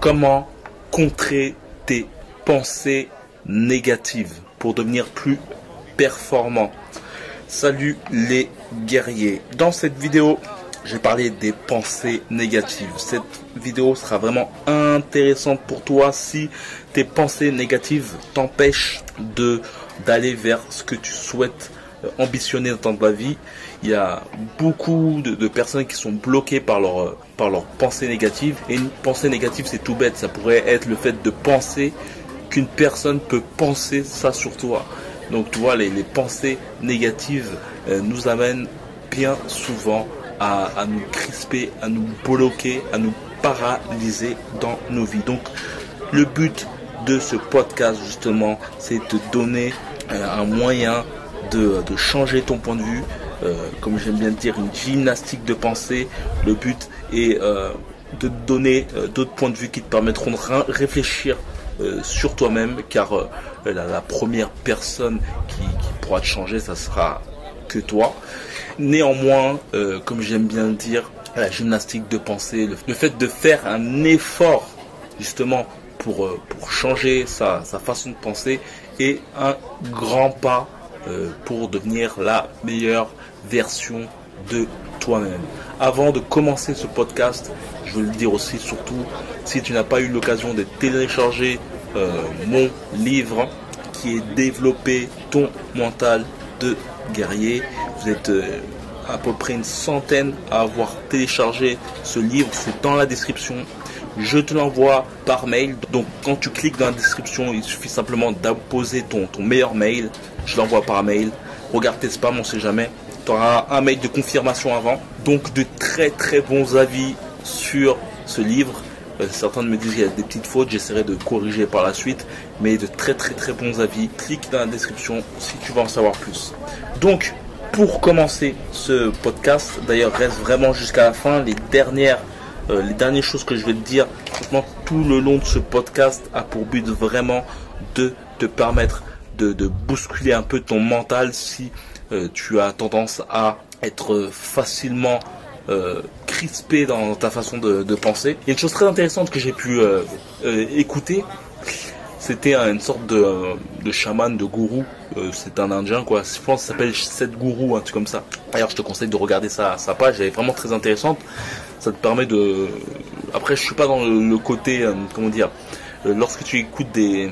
comment contrer tes pensées négatives pour devenir plus performant? Salut les guerriers. Dans cette vidéo, j'ai parlé des pensées négatives. Cette vidéo sera vraiment intéressante pour toi si tes pensées négatives t'empêchent de d'aller vers ce que tu souhaites euh, ambitionner dans ta vie. Il y a beaucoup de, personnes qui sont bloquées par leur, euh, par leurs pensées négatives. Et une pensée négative, c'est tout bête. Ça pourrait être le fait de penser qu'une personne peut penser ça sur toi. Donc tu vois, les, pensées négatives euh, nous amènent bien souvent à, nous crisper, à nous bloquer, à nous paralyser dans nos vies. Donc le but de ce podcast justement, c'est de donner un moyen de, changer ton point de vue, euh, comme j'aime bien dire, une gymnastique de pensée. Le but est euh, de te donner euh, d'autres points de vue qui te permettront de réfléchir sur toi-même, car la, première personne qui, pourra te changer, ça sera que toi. Néanmoins, comme j'aime bien dire, la gymnastique de pensée, le, fait de faire un effort justement pour, pour changer sa, façon de penser est un grand pas pour devenir la meilleure version de toi-même. Avant de commencer ce podcast, je veux le dire aussi surtout, si tu n'as pas eu l'occasion de télécharger euh, mon livre qui est développé ton mental de guerrier, vous êtes euh, à peu près une centaine à avoir téléchargé ce livre, c'est dans la description je te l'envoie par mail. Donc quand tu cliques dans la description, il suffit simplement d'apposer ton, ton meilleur mail. Je l'envoie par mail. Regarde tes spams, on sait jamais. Tu auras un mail de confirmation avant. Donc de très très bons avis sur ce livre. Euh, certains me disent qu'il y a des petites fautes, j'essaierai de corriger par la suite. Mais de très très très bons avis. Clique dans la description si tu veux en savoir plus. Donc pour commencer ce podcast, d'ailleurs reste vraiment jusqu'à la fin. Les dernières euh, les dernières choses que je vais te dire, tout le long de ce podcast a pour but vraiment de te permettre de, bousculer un peu ton mental si euh, tu as tendance à être facilement euh, crispé dans ta façon de, penser. Il y a une chose très intéressante que j'ai pu écouter. C'était une sorte de, de chaman, de gourou. c'est un indien, quoi. Je pense ça s'appelle Seth Gourou, un truc comme ça. D'ailleurs, je te conseille de regarder sa, page. Elle est vraiment très intéressante ça te permet de. Après, je suis pas dans le, côté, euh, comment dire, euh, lorsque tu écoutes des,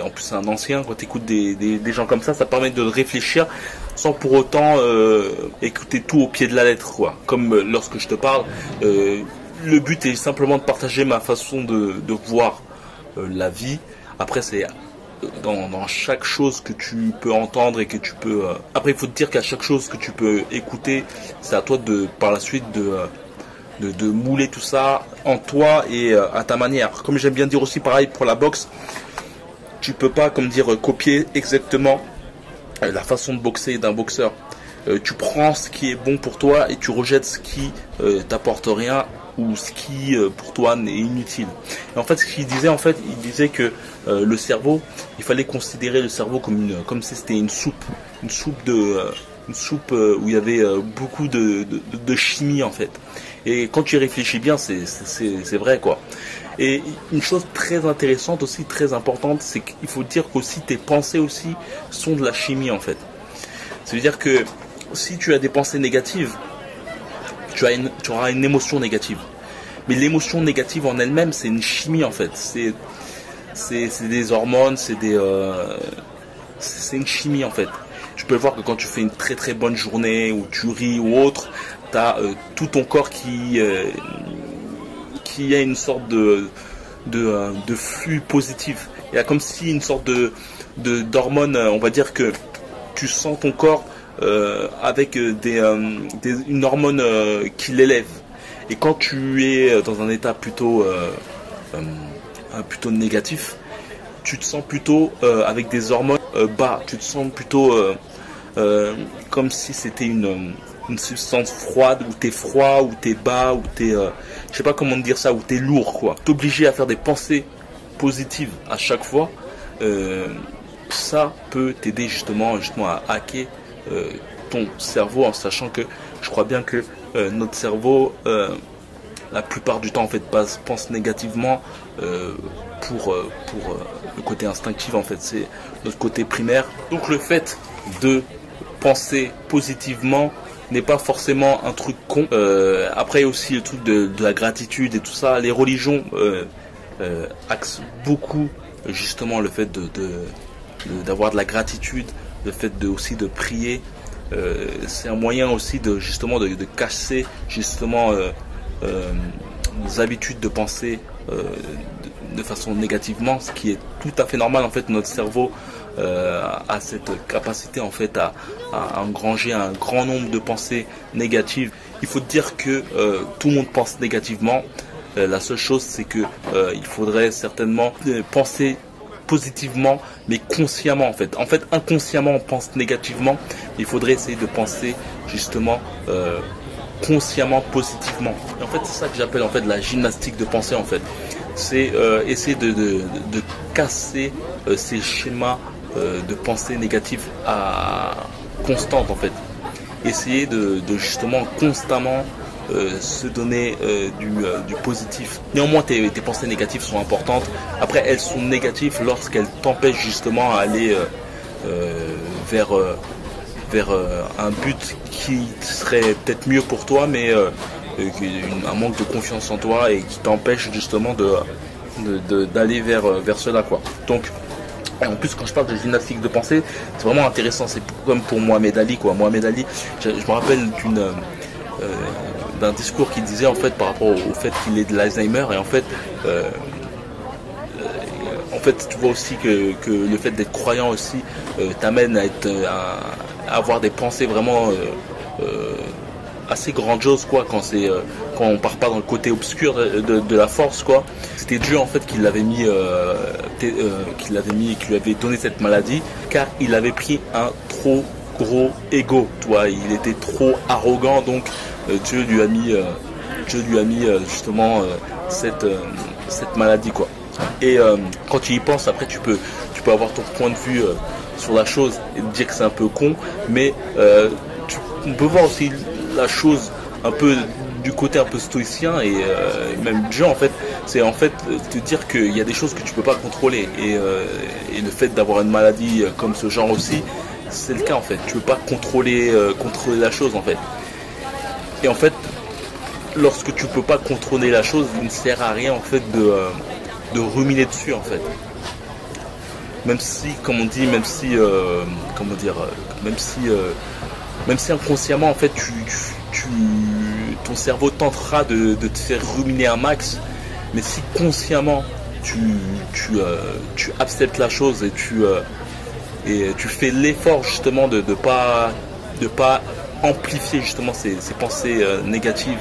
en plus c'est un ancien, quand tu écoutes des, des, gens comme ça, ça permet de réfléchir sans pour autant euh, écouter tout au pied de la lettre, quoi. Comme lorsque je te parle, le but est simplement de partager ma façon de, de voir la vie. Après, c'est dans, chaque chose que tu peux entendre et que tu peux. Après, il faut te dire qu'à chaque chose que tu peux écouter, c'est à toi de par la suite de de, mouler tout ça en toi et euh, à ta manière. Comme j'aime bien dire aussi pareil pour la boxe, tu peux pas, comme dire, copier exactement euh, la façon de boxer d'un boxeur. Euh, tu prends ce qui est bon pour toi et tu rejettes ce qui t'apporte rien ou ce qui pour toi n'est inutile. Et en fait, ce qu'il disait, en fait, il disait que le cerveau, il fallait considérer le cerveau comme comme si c'était une soupe, une soupe de, une soupe où il y avait beaucoup de, de chimie en fait. Et quand tu y réfléchis bien, c'est vrai quoi. Et une chose très intéressante aussi, très importante, c'est qu'il faut dire qu'aussi tes pensées aussi sont de la chimie en fait. Ça veut dire que si tu as des pensées négatives, tu, as une, auras une émotion négative. Mais l'émotion négative en elle-même, c'est une chimie en fait. C'est des hormones, c'est des euh, c'est une chimie en fait. Tu peux voir que quand tu fais une très très bonne journée ou tu ris ou autre, tu as euh, tout ton corps qui, euh, qui a une sorte de, de, de, flux positif. Il y a comme si une sorte de d'hormone, on va dire que tu sens ton corps avec des, une hormone qui l'élève. Et quand tu es dans un état plutôt, plutôt négatif, tu te sens plutôt avec des hormones bas. Tu te sens plutôt comme si c'était une, une substance froide, où t'es froid, où t'es bas, où t'es, euh, je sais pas comment dire ça, où t'es lourd, quoi. T'obliger à faire des pensées positives à chaque fois, euh, ça peut t'aider justement, justement à hacker euh, ton cerveau en sachant que je crois bien que notre cerveau la plupart du temps en fait pensent négativement pour, pour le côté instinctif en fait, c'est notre côté primaire. Donc le fait de penser positivement n'est pas forcément un truc con. Euh, après aussi le truc de, la gratitude et tout ça. Les religions euh, euh, axent beaucoup justement le fait de d'avoir de, la gratitude, le fait de aussi de prier. c'est un moyen aussi de justement de, casser justement nos habitudes de penser de, façon négativement, ce qui est tout à fait normal en fait. Notre cerveau euh, a cette capacité en fait à, engranger un grand nombre de pensées négatives. Il faut dire que euh, tout le monde pense négativement. Euh, la seule chose c'est que il faudrait certainement penser positivement mais consciemment en fait. En fait inconsciemment on pense négativement. Il faudrait essayer de penser justement consciemment positivement. en fait c'est ça que j'appelle en fait la gymnastique de pensée en fait. C'est essayer de, de, casser ces schémas euh, de pensée négative à constante en fait. Essayer de, justement constamment euh, se donner euh, du, positif. Néanmoins, tes, pensées négatives sont importantes. Après, elles sont négatives lorsqu'elles t'empêchent justement à aller vers, vers un but qui serait peut-être mieux pour toi, mais un manque de confiance en toi et qui t'empêche justement de d'aller vers, vers cela quoi. Donc en plus, quand je parle de gymnastique de pensée, c'est vraiment intéressant. C'est comme pour Mohamed Ali, quoi. Mohamed Ali, je, me rappelle euh, d'un discours qu'il disait en fait par rapport au, fait qu'il est de l'Alzheimer et en fait, euh, en fait, tu vois aussi que, le fait d'être croyant aussi euh, t'amène à être, à, avoir des pensées vraiment assez grandiose quoi quand c'est euh, quand on part pas dans le côté obscur de, la force quoi. C'était Dieu en fait qui l'avait mis euh, euh, qui l'avait mis qui lui avait donné cette maladie car il avait pris un trop gros ego toi il était trop arrogant donc Dieu lui a mis Dieu lui a mis justement cette cette maladie quoi. Et quand tu y penses après tu peux tu peux avoir ton point de vue sur la chose et dire que c'est un peu con mais tu, on peut voir aussi la chose un peu du côté un peu stoïcien et euh, même du en fait. C'est en fait te dire qu'il y a des choses que tu peux pas contrôler et, euh, le fait d'avoir une maladie comme ce genre aussi c'est le cas en fait. Tu peux pas contrôler euh, contrôler la chose en fait et en fait lorsque tu peux pas contrôler la chose il ne sert à rien en fait de, de ruminer dessus en fait. Même si comme on dit même si comment dire même si même si inconsciemment en fait tu, ton cerveau tentera de, te faire ruminer un max, mais si consciemment tu, euh, acceptes la chose et tu, euh, et tu fais l'effort justement de ne pas, de pas amplifier justement ces, pensées euh, négatives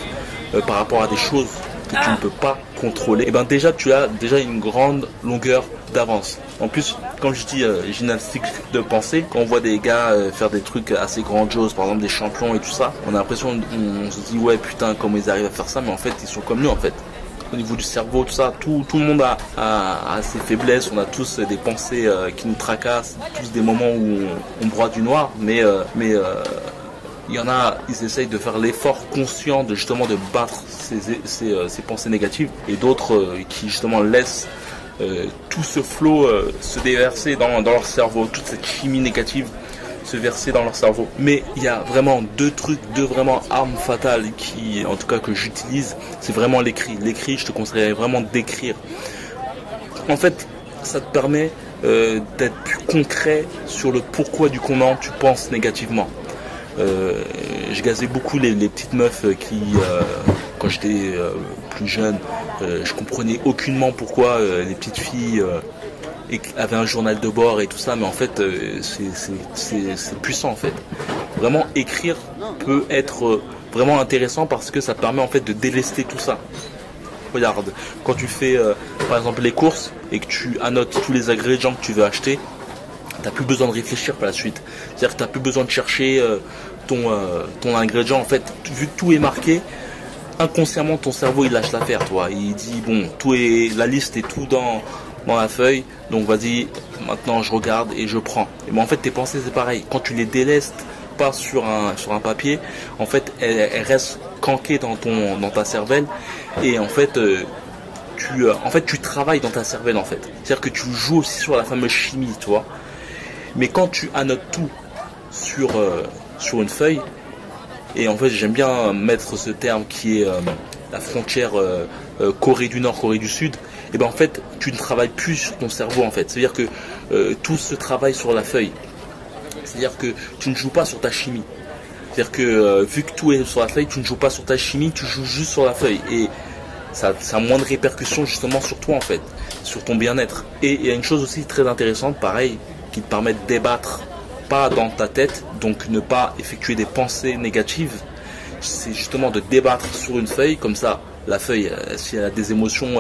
par rapport à des choses que tu ne peux pas contrôler, et eh ben déjà tu as déjà une grande longueur d'avance. En plus, quand je dis euh, gymnastique de pensée, quand on voit des gars euh, faire des trucs assez grandioses, par exemple des champions et tout ça, on a l'impression, on, se dit ouais putain comment ils arrivent à faire ça, mais en fait ils sont comme nous en fait. Au niveau du cerveau, tout ça, tout, tout le monde a, a, ses faiblesses, on a tous des pensées euh, qui nous tracassent, tous des moments où on, broie du noir, mais, mais il y en a, ils essayent de faire l'effort conscient de justement de battre ces, ces, pensées négatives et d'autres qui justement laissent euh, tout ce flot euh, se déverser dans, leur cerveau, toute cette chimie négative se verser dans leur cerveau. Mais il y a vraiment deux trucs, deux vraiment armes fatales qui, en tout cas que j'utilise, c'est vraiment l'écrit. L'écrit, je te conseillerais vraiment d'écrire. En fait, ça te permet euh, d'être plus concret sur le pourquoi du comment tu penses négativement. Je gazais beaucoup les, petites meufs qui, quand j'étais plus jeune, euh, je comprenais aucunement pourquoi euh, les petites filles euh, avaient un journal de bord et tout ça, mais en fait, c'est puissant en fait. Vraiment, écrire peut être vraiment intéressant parce que ça permet en fait de délester tout ça. Regarde, quand tu fais par exemple les courses et que tu annotes tous les ingrédients que tu veux acheter, tu n'as plus besoin de réfléchir par la suite. C'est-à-dire que tu n'as plus besoin de chercher ton, ton ingrédient. En fait, vu que tout est marqué, inconsciemment ton cerveau il lâche l'affaire toi il dit bon tout est la liste est tout dans dans la feuille donc vas-y maintenant je regarde et je prends et en fait tes pensées c'est pareil quand tu les délestes pas sur un sur un papier en fait elles, restent canqué dans ton dans ta cervelle et en fait tu en fait tu travailles dans ta cervelle en fait. C'est-à-dire que tu joues aussi sur la fameuse chimie, tu vois. Mais quand tu annotes tout sur sur une feuille et en fait j'aime bien mettre ce terme qui est la frontière Corée du Nord Corée du Sud et ben en fait tu ne travailles plus sur ton cerveau en fait. C'est-à-dire que euh, tout se travaille sur la feuille. C'est-à-dire que tu ne joues pas sur ta chimie. C'est-à-dire que euh, vu que tout est sur la feuille, tu ne joues pas sur ta chimie, tu joues juste sur la feuille. Et ça, ça a moins de répercussions justement sur toi en fait, sur ton bien-être. Et il y a une chose aussi très intéressante, pareil, qui te permet de débattre pas dans ta tête, donc ne pas effectuer des pensées négatives. C'est justement de débattre sur une feuille, comme ça, la feuille, euh, si elle a des émotions,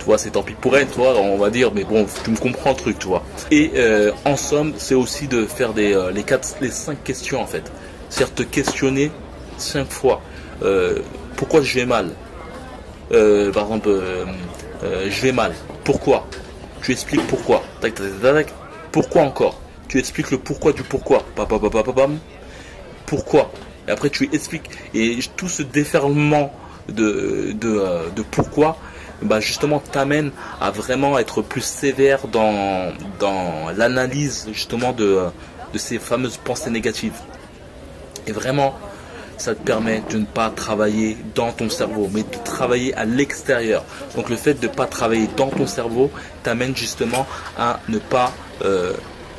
tu vois, c'est tant pis pour elle, tu vois, on va dire, mais bon, tu me comprends le truc, tu vois. Et euh, en somme, c'est aussi de faire des, euh, les, quatre, les cinq questions, en fait. C'est-à-dire te questionner cinq fois. Euh, pourquoi je vais mal? Par exemple, je vais mal. Pourquoi? Tu expliques pourquoi. Pourquoi encore Tu expliques le pourquoi du pourquoi. Pourquoi Et après, tu expliques. Et tout ce déferlement de, de, de pourquoi, bah justement t'amène à vraiment être plus sévère dans, dans l'analyse justement de, de ces fameuses pensées négatives. Et vraiment, ça te permet de ne pas travailler dans ton cerveau, mais de travailler à l'extérieur. Donc le fait de ne pas travailler dans ton cerveau t'amène justement à ne pas euh,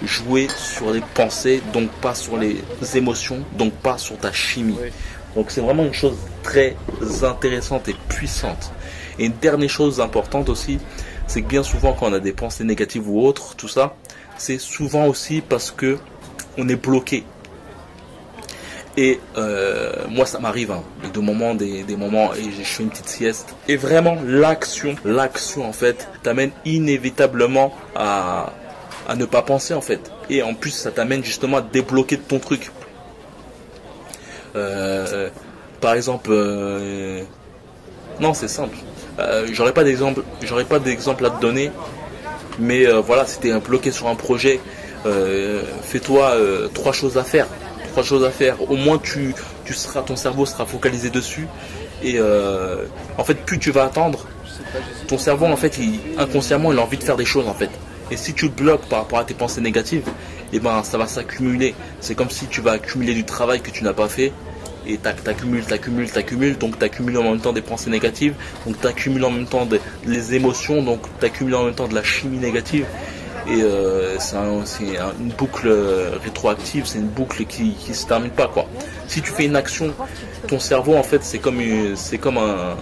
jouer sur les pensées, donc pas sur les émotions, donc pas sur ta chimie. Donc c'est vraiment une chose très intéressante et puissante. Et une dernière chose importante aussi, c'est que bien souvent quand on a des pensées négatives ou autres, tout ça, c'est souvent aussi parce que on est bloqué. Et euh, moi, ça m'arrive, hein, de moments, des, moments, et je fais une petite sieste. Et vraiment, l'action, l'action en fait, t'amène inévitablement à, à ne pas penser en fait. Et en plus, ça t'amène justement à débloquer ton truc. Euh, par exemple, euh, non, c'est simple. Euh, j'aurais pas d'exemple, j'aurais pas d'exemple à te donner, mais voilà, si t'es bloqué sur un projet, fais-toi trois choses à faire, trois choses à faire. Au moins, tu, tu seras, ton cerveau sera focalisé dessus, et en fait, plus tu vas attendre, ton cerveau, en fait, inconsciemment, il a envie de faire des choses, en fait. Et si tu bloques par rapport à tes pensées négatives, et eh ben ça va s'accumuler. C'est comme si tu vas accumuler du travail que tu n'as pas fait et t'accumules, t'accumules, t'accumules, donc t'accumules en même temps des pensées négatives, donc t'accumules en même temps des, les émotions, donc t'accumules en même temps de la chimie négative. Et euh, c'est une boucle rétroactive, c'est une boucle qui, qui se termine pas quoi. Si tu fais une action, ton cerveau en fait c'est comme c'est comme un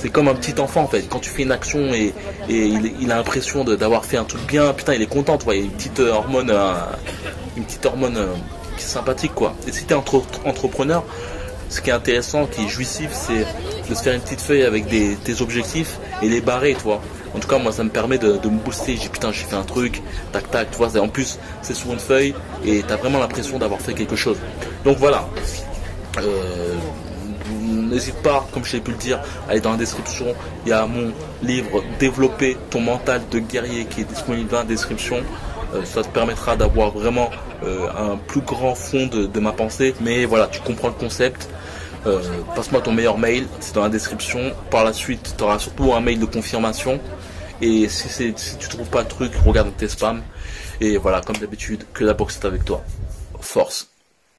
c'est comme un petit enfant en fait. Quand tu fais une action et, il, a l'impression d'avoir fait un truc bien, putain il est content, tu vois, il y a une petite hormone, euh, une petite hormone euh, sympathique quoi. Et si tu es entrepreneur, ce qui est intéressant, qui est jouissif, c'est de se faire une petite feuille avec des, tes objectifs et les barrer, tu vois. En tout cas, moi, ça me permet de, me booster. J'ai putain, j'ai fait un truc, tac, tac, tu vois. En plus, c'est sur une feuille et tu as vraiment l'impression d'avoir fait quelque chose. Donc voilà. Euh, n'hésite pas, comme je l'ai pu le dire, à aller dans la description. Il y a mon livre Développer ton mental de guerrier qui est disponible dans la description. Euh, ça te permettra d'avoir vraiment euh, un plus grand fond de, ma pensée. Mais voilà, tu comprends le concept. Euh, passe-moi ton meilleur mail, c'est dans la description. Par la suite, tu auras surtout un mail de confirmation. Et si, si tu trouves pas le truc, regarde tes spams. Et voilà, comme d'habitude, que la boxe est avec toi. Force.